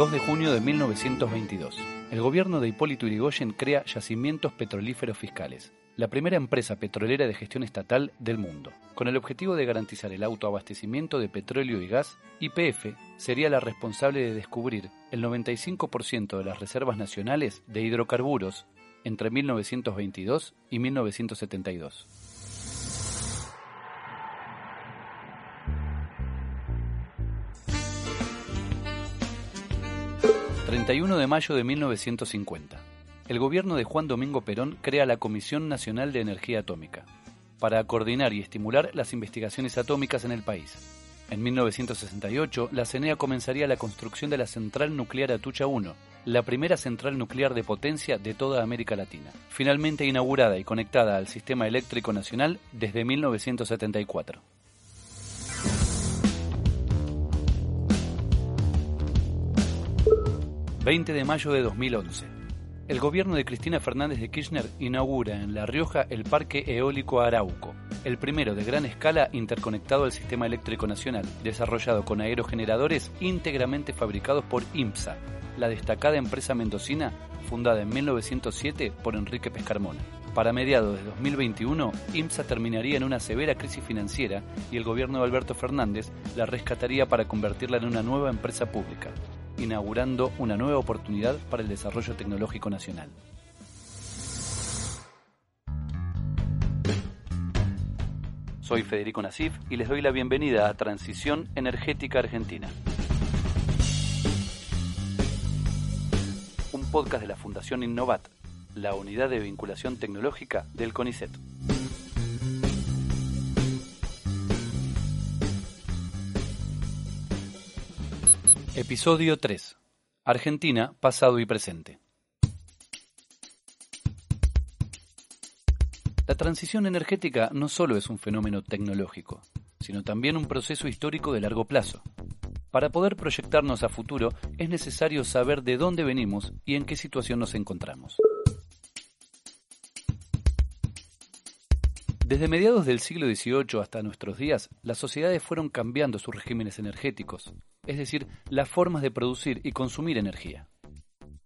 2 de junio de 1922. El gobierno de Hipólito Yrigoyen crea Yacimientos Petrolíferos Fiscales, la primera empresa petrolera de gestión estatal del mundo. Con el objetivo de garantizar el autoabastecimiento de petróleo y gas, YPF sería la responsable de descubrir el 95% de las reservas nacionales de hidrocarburos entre 1922 y 1972. 31 de mayo de 1950. El gobierno de Juan Domingo Perón crea la Comisión Nacional de Energía Atómica para coordinar y estimular las investigaciones atómicas en el país. En 1968, la CENEA comenzaría la construcción de la Central Nuclear Atucha 1, la primera central nuclear de potencia de toda América Latina, finalmente inaugurada y conectada al Sistema Eléctrico Nacional desde 1974. 20 de mayo de 2011. El gobierno de Cristina Fernández de Kirchner inaugura en La Rioja el Parque Eólico Arauco, el primero de gran escala interconectado al sistema eléctrico nacional, desarrollado con aerogeneradores íntegramente fabricados por IMSA, la destacada empresa mendocina fundada en 1907 por Enrique Pescarmona. Para mediados de 2021, IMSA terminaría en una severa crisis financiera y el gobierno de Alberto Fernández la rescataría para convertirla en una nueva empresa pública inaugurando una nueva oportunidad para el desarrollo tecnológico nacional. Soy Federico Nasif y les doy la bienvenida a Transición Energética Argentina. Un podcast de la Fundación Innovat, la unidad de vinculación tecnológica del CONICET. Episodio 3. Argentina, pasado y presente. La transición energética no solo es un fenómeno tecnológico, sino también un proceso histórico de largo plazo. Para poder proyectarnos a futuro es necesario saber de dónde venimos y en qué situación nos encontramos. Desde mediados del siglo XVIII hasta nuestros días, las sociedades fueron cambiando sus regímenes energéticos, es decir, las formas de producir y consumir energía.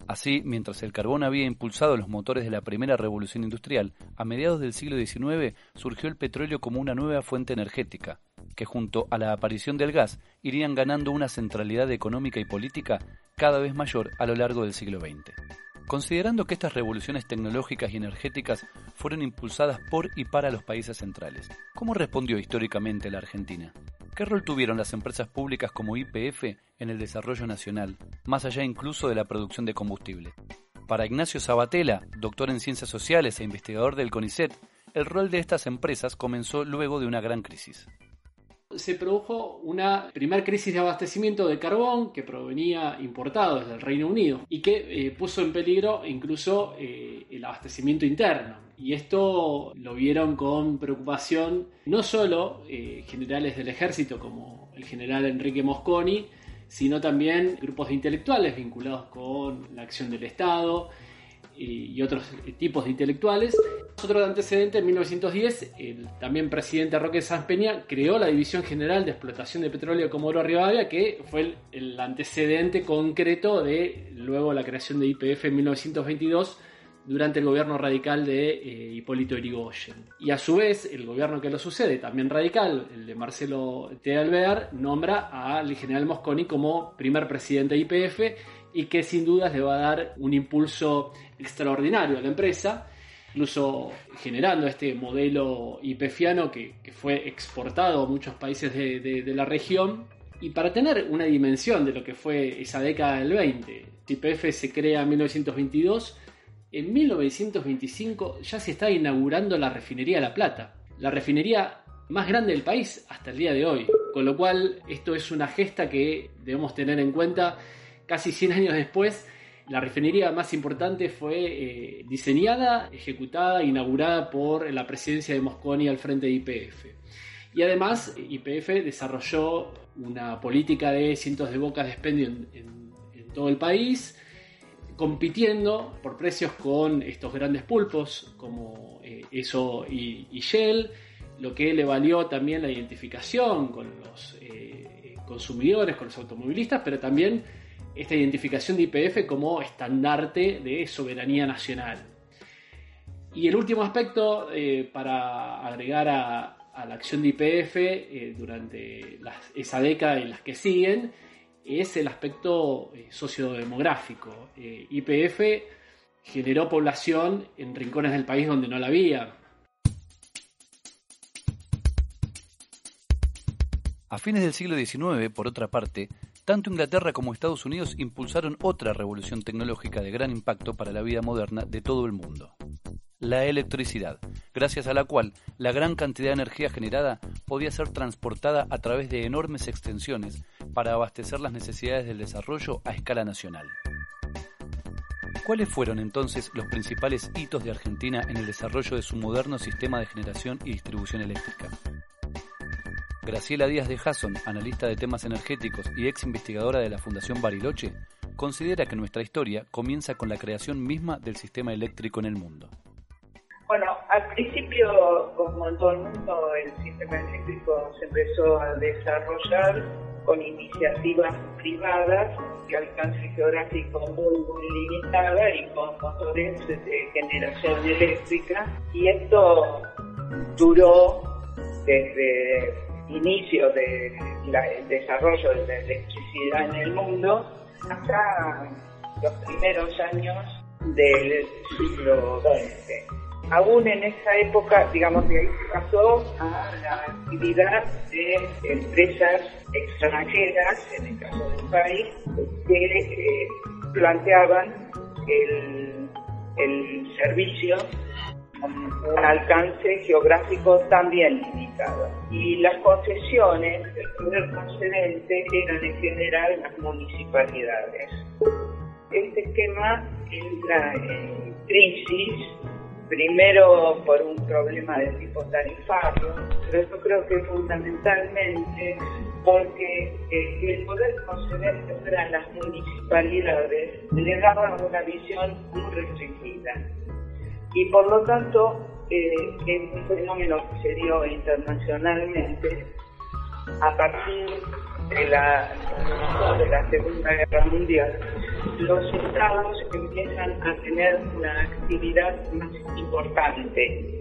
Así, mientras el carbón había impulsado los motores de la primera revolución industrial, a mediados del siglo XIX surgió el petróleo como una nueva fuente energética, que junto a la aparición del gas irían ganando una centralidad económica y política cada vez mayor a lo largo del siglo XX. Considerando que estas revoluciones tecnológicas y energéticas fueron impulsadas por y para los países centrales, ¿cómo respondió históricamente la Argentina? ¿Qué rol tuvieron las empresas públicas como IPF en el desarrollo nacional, más allá incluso de la producción de combustible? Para Ignacio Sabatella, doctor en ciencias sociales e investigador del CONICET, el rol de estas empresas comenzó luego de una gran crisis se produjo una primera crisis de abastecimiento de carbón que provenía importado desde el Reino Unido y que eh, puso en peligro incluso eh, el abastecimiento interno. Y esto lo vieron con preocupación no solo eh, generales del ejército como el general Enrique Mosconi, sino también grupos de intelectuales vinculados con la acción del Estado, y otros tipos de intelectuales. Otro antecedente, en 1910, el también presidente Roque Sanz Peña creó la División General de Explotación de Petróleo Comodoro Rivadavia, que fue el, el, antecedente concreto de luego la creación de IPF en 1922 durante el gobierno radical de eh, Hipólito Yrigoyen. Y a su vez, el gobierno que lo sucede, también radical, el de Marcelo T. Alvear, nombra al general Mosconi como primer presidente de IPF y que sin dudas le va a dar un impulso extraordinario a la empresa, incluso generando este modelo IPFiano que, fue exportado a muchos países de, la región. Y para tener una dimensión de lo que fue esa década del 20, IPF se crea en 1922 en 1925 ya se está inaugurando la refinería La Plata, la refinería más grande del país hasta el día de hoy. Con lo cual, esto es una gesta que debemos tener en cuenta casi 100 años después. La refinería más importante fue eh, diseñada, ejecutada, inaugurada por la presidencia de Mosconi al frente de IPF. Y además, IPF desarrolló una política de cientos de bocas de expendio en, todo el país, compitiendo por precios con estos grandes pulpos como eh, ESO y, Shell, lo que le valió también la identificación con los eh, consumidores, con los automovilistas, pero también esta identificación de IPF como estandarte de soberanía nacional. Y el último aspecto eh, para agregar a, la acción de IPF eh, durante esa década y las que siguen es el aspecto sociodemográfico. IPF generó población en rincones del país donde no la había. A fines del siglo XIX, por otra parte, tanto Inglaterra como Estados Unidos impulsaron otra revolución tecnológica de gran impacto para la vida moderna de todo el mundo. La electricidad, gracias a la cual la gran cantidad de energía generada podía ser transportada a través de enormes extensiones para abastecer las necesidades del desarrollo a escala nacional. ¿Cuáles fueron entonces los principales hitos de Argentina en el desarrollo de su moderno sistema de generación y distribución eléctrica? Graciela Díaz de Hasson, analista de temas energéticos y ex investigadora de la Fundación Bariloche, considera que nuestra historia comienza con la creación misma del sistema eléctrico en el mundo. Bueno, al principio, como en todo el mundo, el sistema eléctrico se empezó a desarrollar con iniciativas privadas de alcance geográfico muy, muy limitada y con motores de generación eléctrica. Y esto duró desde inicio del desarrollo de la electricidad en el mundo hasta los primeros años del siglo XX. Aún en esa época, digamos, de ahí se pasó a la actividad de empresas extranjeras, en el caso del país, que eh, planteaban el, el servicio un alcance geográfico también limitado. Y las concesiones del poder concedente eran en general las municipalidades. Este esquema entra en crisis, primero por un problema de tipo tarifario, pero yo creo que fundamentalmente porque eh, el poder concedente para las municipalidades le daba una visión muy restringida y por lo tanto eh, es un fenómeno que se dio internacionalmente a partir de la, de la Segunda Guerra Mundial. Los estados empiezan a tener una actividad más importante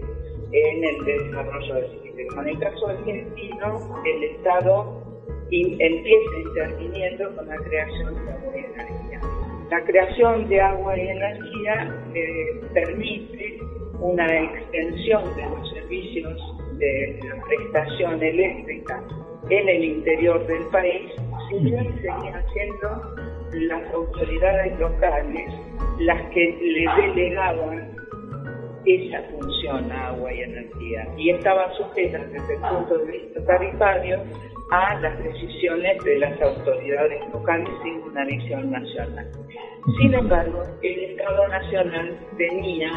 en el desarrollo del sistema. En el caso argentino, el Estado empieza interviniendo con la creación de y energía. La creación de agua y energía eh, permite una extensión de los servicios de la prestación eléctrica en el interior del país, si bien seguían siendo las autoridades locales las que le delegaban esa función a agua y energía y estaban sujetas desde el punto de vista tarifario a las decisiones de las autoridades locales sin una visión nacional. Sin embargo, el Estado Nacional tenía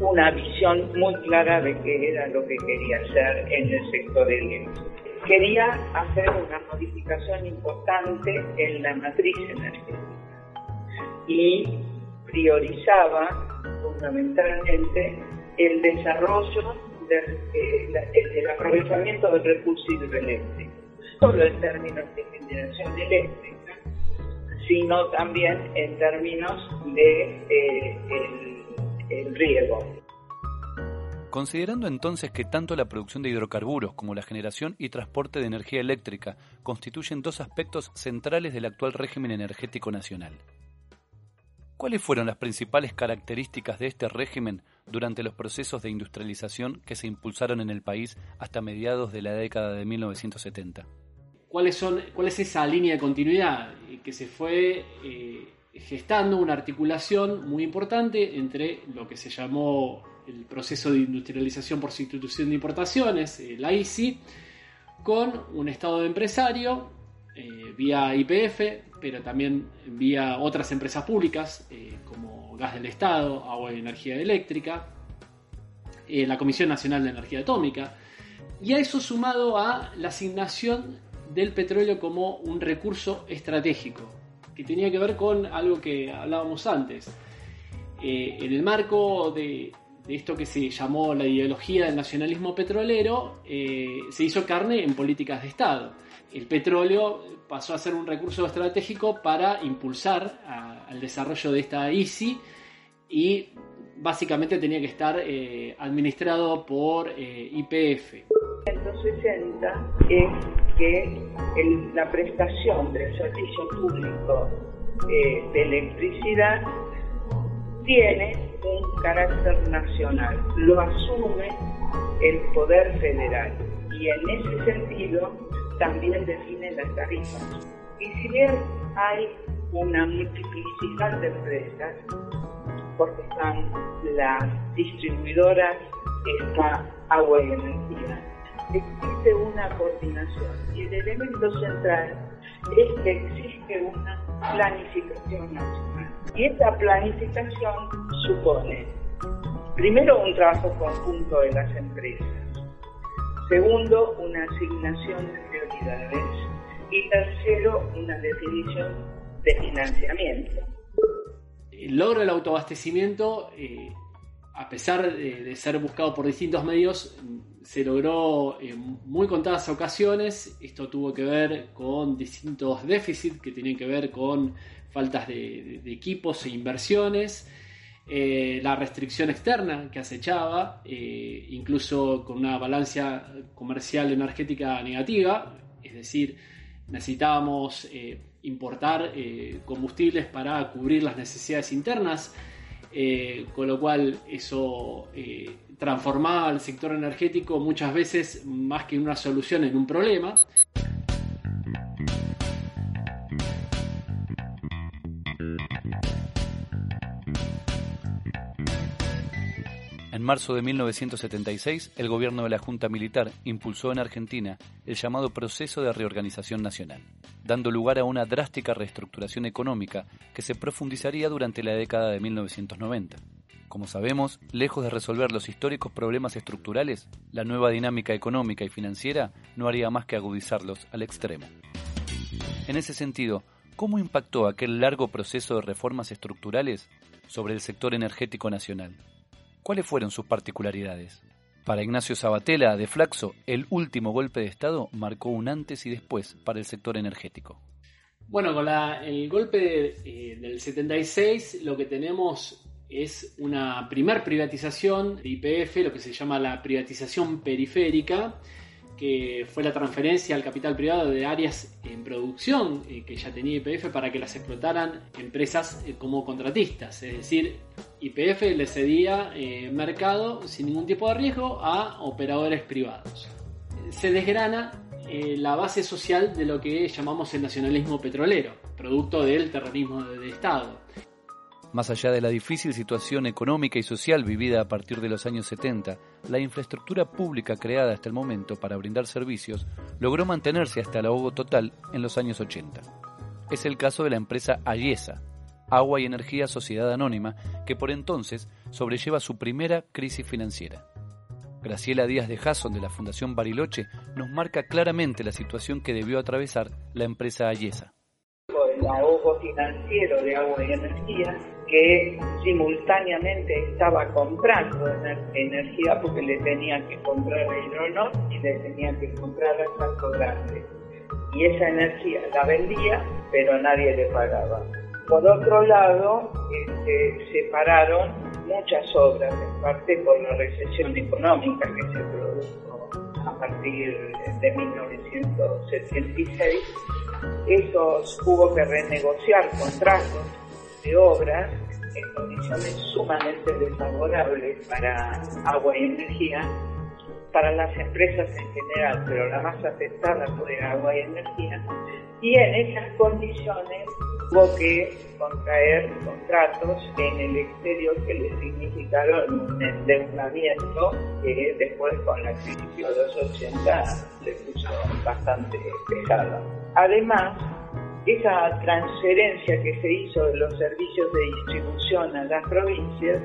una visión muy clara de qué era lo que quería hacer en el sector eléctrico. Quería hacer una modificación importante en la matriz energética y priorizaba fundamentalmente el desarrollo del aprovechamiento del recurso hidroeléctrico, solo en términos de generación eléctrica, sino también en términos de eh, el, riego. Considerando entonces que tanto la producción de hidrocarburos como la generación y transporte de energía eléctrica constituyen dos aspectos centrales del actual régimen energético nacional, ¿cuáles fueron las principales características de este régimen durante los procesos de industrialización que se impulsaron en el país hasta mediados de la década de 1970. ¿Cuáles son, ¿Cuál es esa línea de continuidad que se fue eh, gestando una articulación muy importante entre lo que se llamó el proceso de industrialización por sustitución de importaciones, la ICI, con un estado de empresario eh, vía IPF, pero también vía otras empresas públicas eh, como Gas del Estado, Agua y Energía Eléctrica, eh, la Comisión Nacional de Energía Atómica, y a eso sumado a la asignación del petróleo como un recurso estratégico, que tenía que ver con algo que hablábamos antes. en el marco de, de esto que se llamó la ideología del nacionalismo petrolero, eh, se hizo carne en políticas de Estado. El petróleo pasó a ser un recurso estratégico para impulsar al desarrollo de esta ICI y básicamente tenía que estar eh, administrado por eh, IPF. 160 es que la prestación del servicio público de electricidad tiene un carácter nacional, lo asume el Poder Federal y en ese sentido también define las tarifas. Y si bien hay una multiplicidad de empresas, porque están las distribuidoras, está agua y energía, existe una coordinación y el elemento central es que existe una planificación nacional. Y esta planificación supone, primero, un trabajo conjunto de las empresas, segundo, una asignación de prioridades y tercero, una definición de financiamiento. El logro del autoabastecimiento, eh, a pesar de, ser buscado por distintos medios, se logró en muy contadas ocasiones. Esto tuvo que ver con distintos déficits que tenían que ver con faltas de, equipos e inversiones, eh, la restricción externa que acechaba, eh, incluso con una balanza comercial energética negativa, es decir, necesitábamos eh, importar combustibles para cubrir las necesidades internas, con lo cual eso transformaba al sector energético muchas veces más que una solución en un problema. En marzo de 1976, el gobierno de la Junta Militar impulsó en Argentina el llamado proceso de reorganización nacional, dando lugar a una drástica reestructuración económica que se profundizaría durante la década de 1990. Como sabemos, lejos de resolver los históricos problemas estructurales, la nueva dinámica económica y financiera no haría más que agudizarlos al extremo. En ese sentido, ¿cómo impactó aquel largo proceso de reformas estructurales sobre el sector energético nacional? ¿Cuáles fueron sus particularidades? Para Ignacio Sabatella, de Flaxo, el último golpe de Estado marcó un antes y después para el sector energético. Bueno, con el golpe eh, del 76 lo que tenemos es una primer privatización de IPF, lo que se llama la privatización periférica, que fue la transferencia al capital privado de áreas en producción eh, que ya tenía IPF para que las explotaran empresas eh, como contratistas. Es decir, IPF le cedía eh, mercado sin ningún tipo de riesgo a operadores privados. Se desgrana la base social de lo que llamamos el nacionalismo petrolero, producto del terrorismo de Estado. Más allá de la difícil situación económica y social vivida a partir de los años 70, la infraestructura pública creada hasta el momento para brindar servicios logró mantenerse hasta el ahogo total en los años 80. Es el caso de la empresa Ayesa, Agua y Energía Sociedad Anónima, que por entonces sobrelleva su primera crisis financiera. Graciela Díaz de Jasson de la Fundación Bariloche nos marca claramente la situación que debió atravesar la empresa Ayesa. El ahogo financiero de agua y energía que simultáneamente estaba comprando energía porque le tenían que comprar a Hidronor y le tenían que comprar a Santo Grande. Y esa energía la vendía, pero nadie le pagaba. Por otro lado, este, se pararon muchas obras, en parte por la recesión económica que se produjo a partir de 1976. Eso hubo que renegociar contratos de en condiciones sumamente desfavorables para agua y energía, para las empresas en general, pero la más afectada fue agua y energía, y en esas condiciones Hubo que contraer contratos en el exterior que le significaron un endeudamiento que después con la crisis de los 80 se puso bastante pesada. Además, esa transferencia que se hizo de los servicios de distribución a las provincias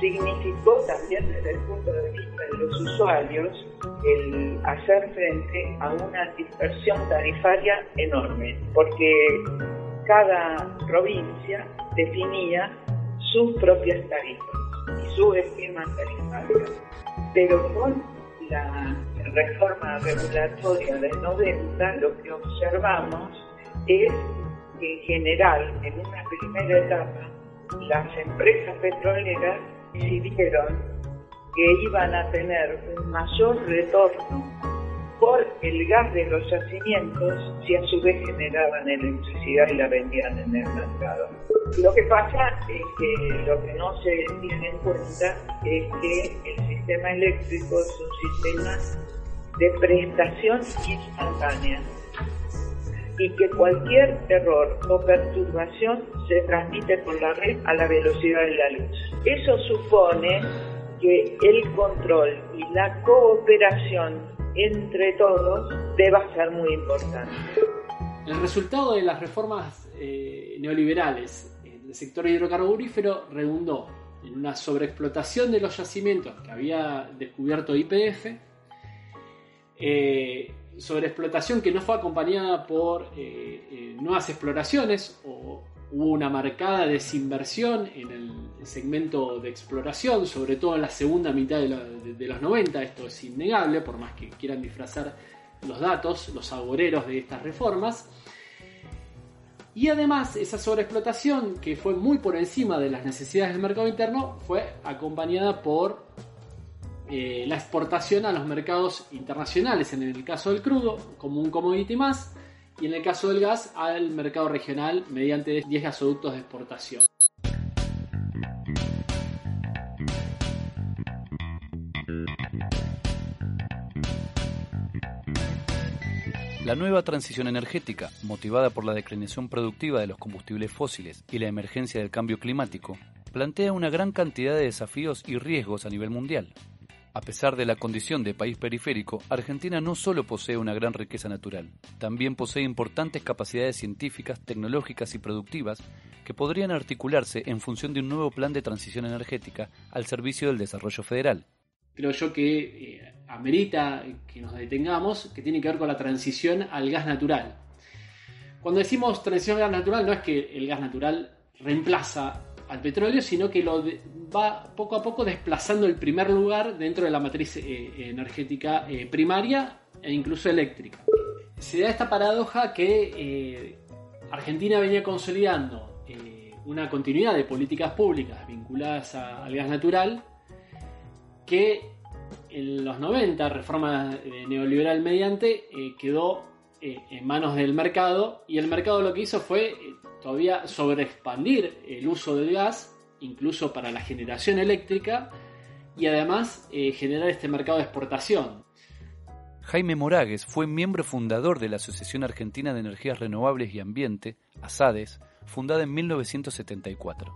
significó también desde el punto de vista de los usuarios el hacer frente a una dispersión tarifaria enorme, porque cada provincia definía sus propias tarifas y su esquema tarifario. Pero con la reforma regulatoria del 90 lo que observamos es que en general, en una primera etapa, las empresas petroleras decidieron que iban a tener un mayor retorno por el gas de los yacimientos si a su vez generaban electricidad y la vendían en el mercado. Lo que pasa es que lo que no se tiene en cuenta es que el sistema eléctrico es un sistema de prestación instantánea y que cualquier error o perturbación se transmite por la red a la velocidad de la luz. Eso supone que el control y la cooperación entre todos deba ser muy importante. El resultado de las reformas eh, neoliberales en el sector hidrocarburífero redundó en una sobreexplotación de los yacimientos que había descubierto IPF, eh, sobreexplotación que no fue acompañada por eh, eh, nuevas exploraciones o hubo una marcada desinversión en el segmento de exploración, sobre todo en la segunda mitad de, los 90, esto es innegable, por más que quieran disfrazar los datos, los agoreros de estas reformas. Y además esa sobreexplotación, que fue muy por encima de las necesidades del mercado interno, fue acompañada por eh, la exportación a los mercados internacionales, en el caso del crudo, como un commodity más, y en el caso del gas, al mercado regional mediante 10 gasoductos de exportación. La nueva transición energética, motivada por la declinación productiva de los combustibles fósiles y la emergencia del cambio climático, plantea una gran cantidad de desafíos y riesgos a nivel mundial. A pesar de la condición de país periférico, Argentina no solo posee una gran riqueza natural, también posee importantes capacidades científicas, tecnológicas y productivas que podrían articularse en función de un nuevo plan de transición energética al servicio del desarrollo federal. Creo yo que eh, amerita que nos detengamos, que tiene que ver con la transición al gas natural. Cuando decimos transición al gas natural, no es que el gas natural reemplaza al petróleo, sino que lo va poco a poco desplazando el primer lugar dentro de la matriz eh, energética eh, primaria e incluso eléctrica. Se da esta paradoja que eh, Argentina venía consolidando una continuidad de políticas públicas vinculadas al gas natural que en los 90, reforma neoliberal mediante, quedó en manos del mercado y el mercado lo que hizo fue todavía expandir el uso del gas, incluso para la generación eléctrica, y además eh, generar este mercado de exportación. Jaime Moragues fue miembro fundador de la Asociación Argentina de Energías Renovables y Ambiente, ASADES, fundada en 1974,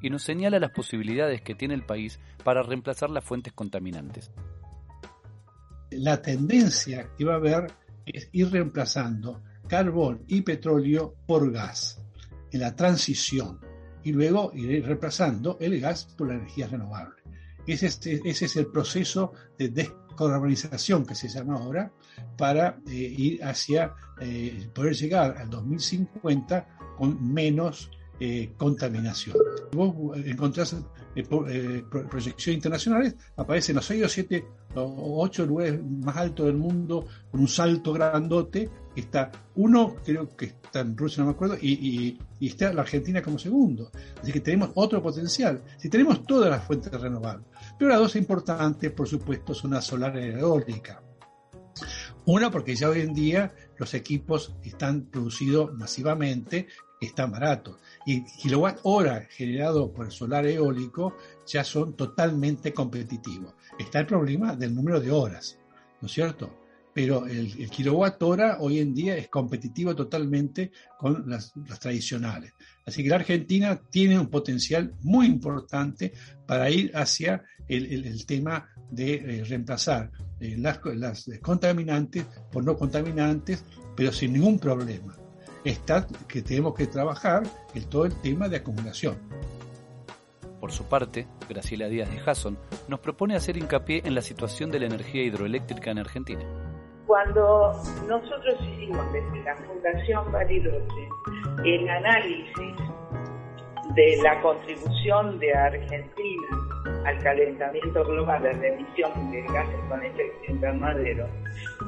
y nos señala las posibilidades que tiene el país para reemplazar las fuentes contaminantes. La tendencia que va a haber es ir reemplazando carbón y petróleo por gas en la transición y luego ir reemplazando el gas por la energía renovable. Ese es, ese es el proceso de descarbonización que se llama ahora para eh, ir hacia eh, poder llegar al 2050 con menos eh, contaminación. Vos encontrás proyecciones internacionales, aparecen los 6 o 7 o 8 lugares más altos del mundo con un salto grandote está uno, creo que está en Rusia, no me acuerdo, y, está la Argentina como segundo. Así que tenemos otro potencial. Si tenemos todas las fuentes renovables. Pero las dos importantes, por supuesto, son la solar y la eólica. Una, porque ya hoy en día los equipos están producidos masivamente, están baratos. Y kilowatt hora generado por el solar eólico ya son totalmente competitivos. Está el problema del número de horas, ¿no es cierto? pero el, kilowatt hora hoy en día es competitivo totalmente con las, tradicionales. Así que la Argentina tiene un potencial muy importante para ir hacia el, tema de eh, reemplazar eh, las, las contaminantes por no contaminantes, pero sin ningún problema. Está que tenemos que trabajar en todo el tema de acumulación. Por su parte, Graciela Díaz de Hasson nos propone hacer hincapié en la situación de la energía hidroeléctrica en Argentina. Cuando nosotros hicimos desde la Fundación Bariloche el análisis de la contribución de Argentina al calentamiento global de la emisión de gases con efecto invernadero,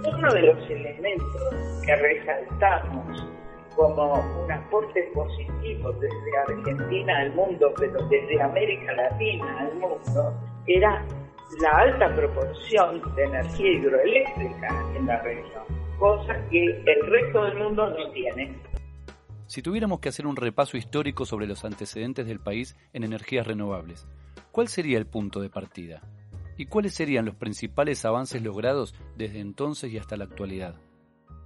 uno de los elementos que resaltamos como un aporte positivo desde Argentina al mundo, pero desde América Latina al mundo, era la alta proporción de energía hidroeléctrica en la región, cosa que el resto del mundo no tiene. Si tuviéramos que hacer un repaso histórico sobre los antecedentes del país en energías renovables, ¿cuál sería el punto de partida? ¿Y cuáles serían los principales avances logrados desde entonces y hasta la actualidad?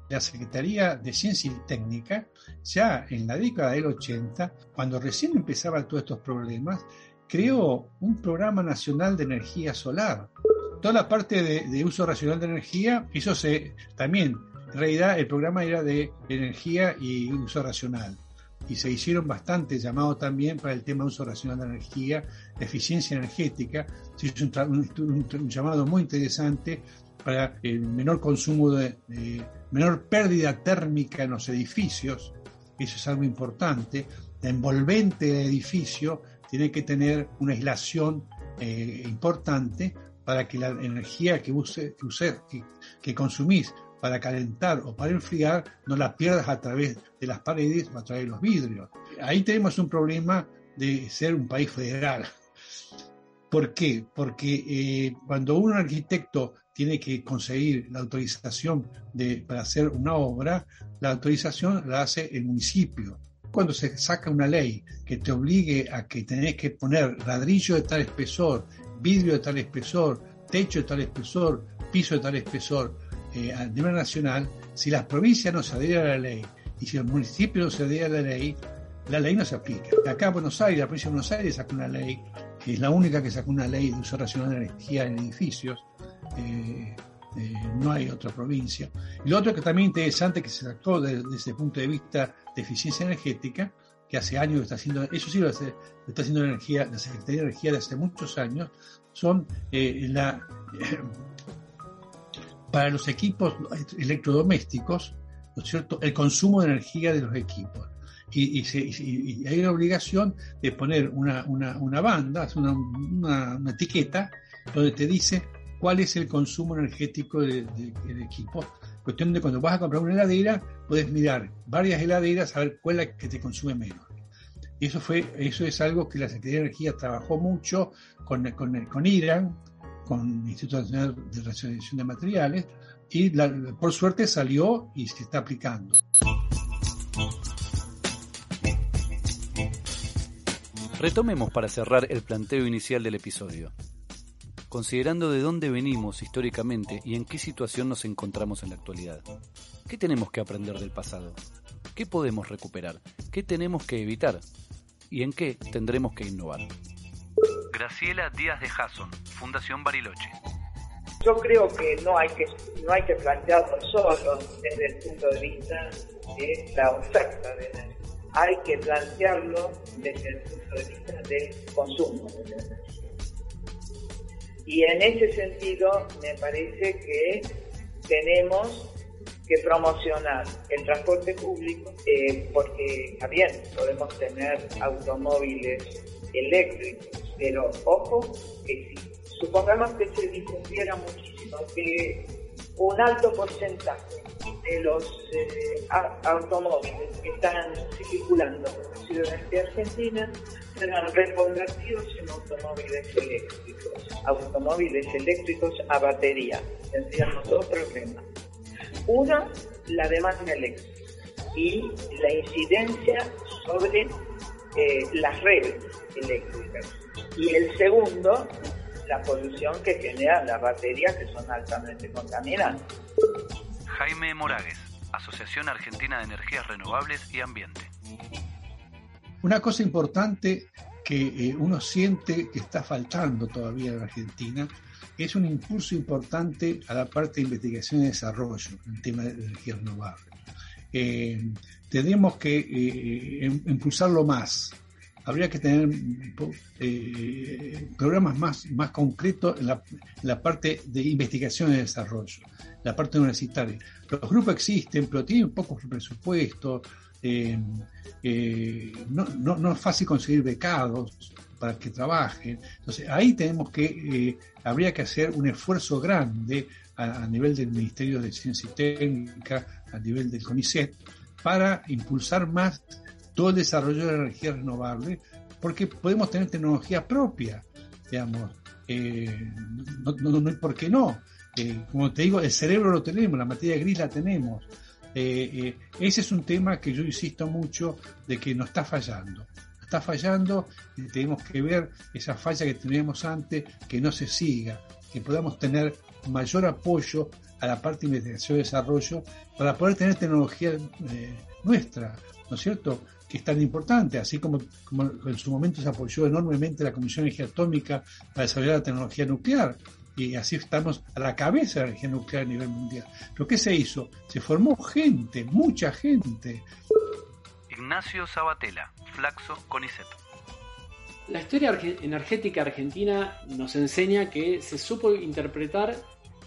La Secretaría de Ciencia y Técnica, ya en la década del 80, cuando recién empezaban todos estos problemas, creó un programa nacional de energía solar. Toda la parte de, uso racional de energía, eso se también, en realidad el programa era de energía y uso racional. Y se hicieron bastantes llamados también para el tema de uso racional de energía, eficiencia energética. Se hizo un, llamado muy interesante para el menor consumo de, menor pérdida térmica en los edificios. Eso es algo importante. La envolvente del edificio tiene que tener una aislación eh, importante para que la energía que, use, que, que, consumís para calentar o para enfriar no la pierdas a través de las paredes o a través de los vidrios. Ahí tenemos un problema de ser un país federal. ¿Por qué? Porque eh, cuando un arquitecto tiene que conseguir la autorización para hacer una obra, la autorización la hace el municipio cuando se saca una ley que te obligue a que tenés que poner ladrillo de tal espesor, vidrio de tal espesor, techo de tal espesor, piso de tal espesor eh, a nivel nacional, si las provincias no se adhieren a la ley y si los municipios no se adhieren a la ley, la ley no se aplica. Acá en Buenos Aires, la provincia de Buenos Aires sacó una ley, que es la única que sacó una ley de uso racional de energía en edificios, eh, eh, no hay otra provincia. Y lo otro que también interesante que se sacó desde, ese punto de vista de eficiencia energética, que hace años está haciendo, eso sí lo, está haciendo la, energía, la Secretaría de Energía de hace muchos años, son eh, la, para los equipos electrodomésticos, ¿no es cierto?, el consumo de energía de los equipos. Y, hay una obligación de poner una, una, una banda, una, una etiqueta, donde te dice cuál es el consumo energético del equipo. Cuestión de cuando vas a comprar una heladera, puedes mirar varias heladeras a ver cuál es la que te consume menos. Eso, fue, eso es algo que la Secretaría de Energía trabajó mucho con, con, con IRAN, con el Instituto Nacional de Racionalización de Materiales, y por suerte salió y se está aplicando. Retomemos para cerrar el planteo inicial del episodio considerando de dónde venimos históricamente y en qué situación nos encontramos en la actualidad. ¿Qué tenemos que aprender del pasado? ¿Qué podemos recuperar? ¿Qué tenemos que evitar? ¿Y en qué tendremos que innovar? Graciela Díaz de Hasson, Fundación Bariloche. Yo creo que no hay que, no hay que plantearlo solo desde el punto de vista de la oferta de energía. Hay que plantearlo desde el punto de vista del consumo de energía. Y en ese sentido me parece que tenemos que promocionar el transporte público, eh, porque está bien, podemos tener automóviles eléctricos, pero ojo que si supongamos que se difundiera muchísimo, que un alto porcentaje de los eh, automóviles que están circulando por la ciudad de Argentina serán reconvertidos en automóviles eléctricos, automóviles eléctricos a batería. Tendríamos dos problemas. Uno, la demanda eléctrica y la incidencia sobre eh, las redes eléctricas. Y el segundo, la polución que generan las baterías que son altamente contaminantes. Jaime Moragues, Asociación Argentina de Energías Renovables y Ambiente. Una cosa importante que eh, uno siente que está faltando todavía en Argentina es un impulso importante a la parte de investigación y desarrollo en tema de energía renovable. Eh, tendríamos que eh, em, impulsarlo más. Habría que tener programas más, más concretos en la, parte de investigación y desarrollo, la parte universitaria. Los grupos existen, pero tienen pocos presupuestos. No, no, no es fácil conseguir becados, para que trabajen. Entonces ahí tenemos que, eh, habría que hacer un esfuerzo grande a, nivel del Ministerio de Ciencia y Técnica, a nivel del CONICET, para impulsar más todo el desarrollo de la energía renovable, porque podemos tener tecnología propia, digamos, eh, no, no, no, ¿por qué no? Eh, como te digo, el cerebro lo tenemos, la materia gris la tenemos. Ese es un tema que yo insisto mucho de que nos está fallando está fallando tenemos que ver esa falla que teníamos antes, que no se siga, que podamos tener mayor apoyo a la parte de investigación y desarrollo para poder tener tecnología eh, nuestra, ¿no es cierto? Que es tan importante, así como, como en su momento se apoyó enormemente la Comisión de Energía Atómica para desarrollar la tecnología nuclear y así estamos a la cabeza de la energía nuclear a nivel mundial. ¿Pero qué se hizo? Se formó gente, mucha gente. Ignacio Sabatella, Flaxo Conicet. La historia energética argentina nos enseña que se supo interpretar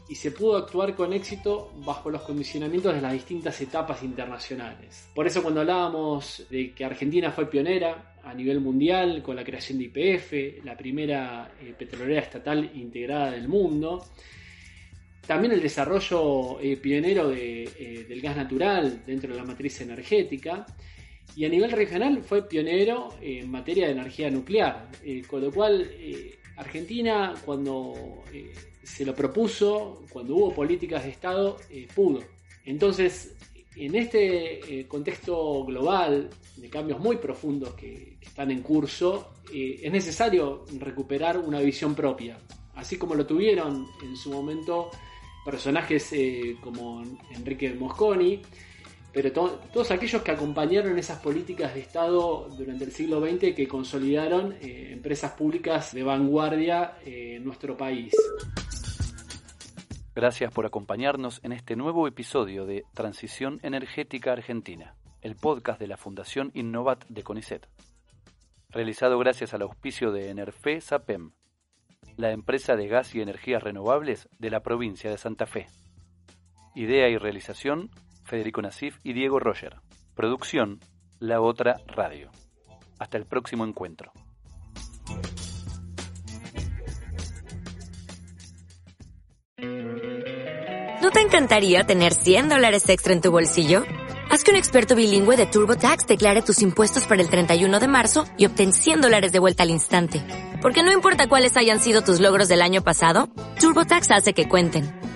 y se pudo actuar con éxito bajo los condicionamientos de las distintas etapas internacionales. Por eso cuando hablábamos de que Argentina fue pionera a nivel mundial con la creación de IPF, la primera eh, petrolera estatal integrada del mundo, también el desarrollo eh, pionero eh, del gas natural dentro de la matriz energética, y a nivel regional fue pionero en materia de energía nuclear, eh, con lo cual eh, Argentina cuando eh, se lo propuso, cuando hubo políticas de Estado, pudo. Entonces, en este contexto global de cambios muy profundos que, que están en curso, es necesario recuperar una visión propia, así como lo tuvieron en su momento personajes como Enrique Mosconi, pero todos aquellos que acompañaron esas políticas de Estado durante el siglo XX que consolidaron eh, empresas públicas de vanguardia eh, en nuestro país. Gracias por acompañarnos en este nuevo episodio de Transición Energética Argentina, el podcast de la Fundación Innovat de CONICET. Realizado gracias al auspicio de Enerfe Sapem, la empresa de gas y energías renovables de la provincia de Santa Fe. Idea y realización Federico Nasif y Diego Roger. Producción, La Otra Radio. Hasta el próximo encuentro. ¿No te encantaría tener 100 dólares extra en tu bolsillo? Haz que un experto bilingüe de TurboTax declare tus impuestos para el 31 de marzo y obtén 100 dólares de vuelta al instante. Porque no importa cuáles hayan sido tus logros del año pasado, TurboTax hace que cuenten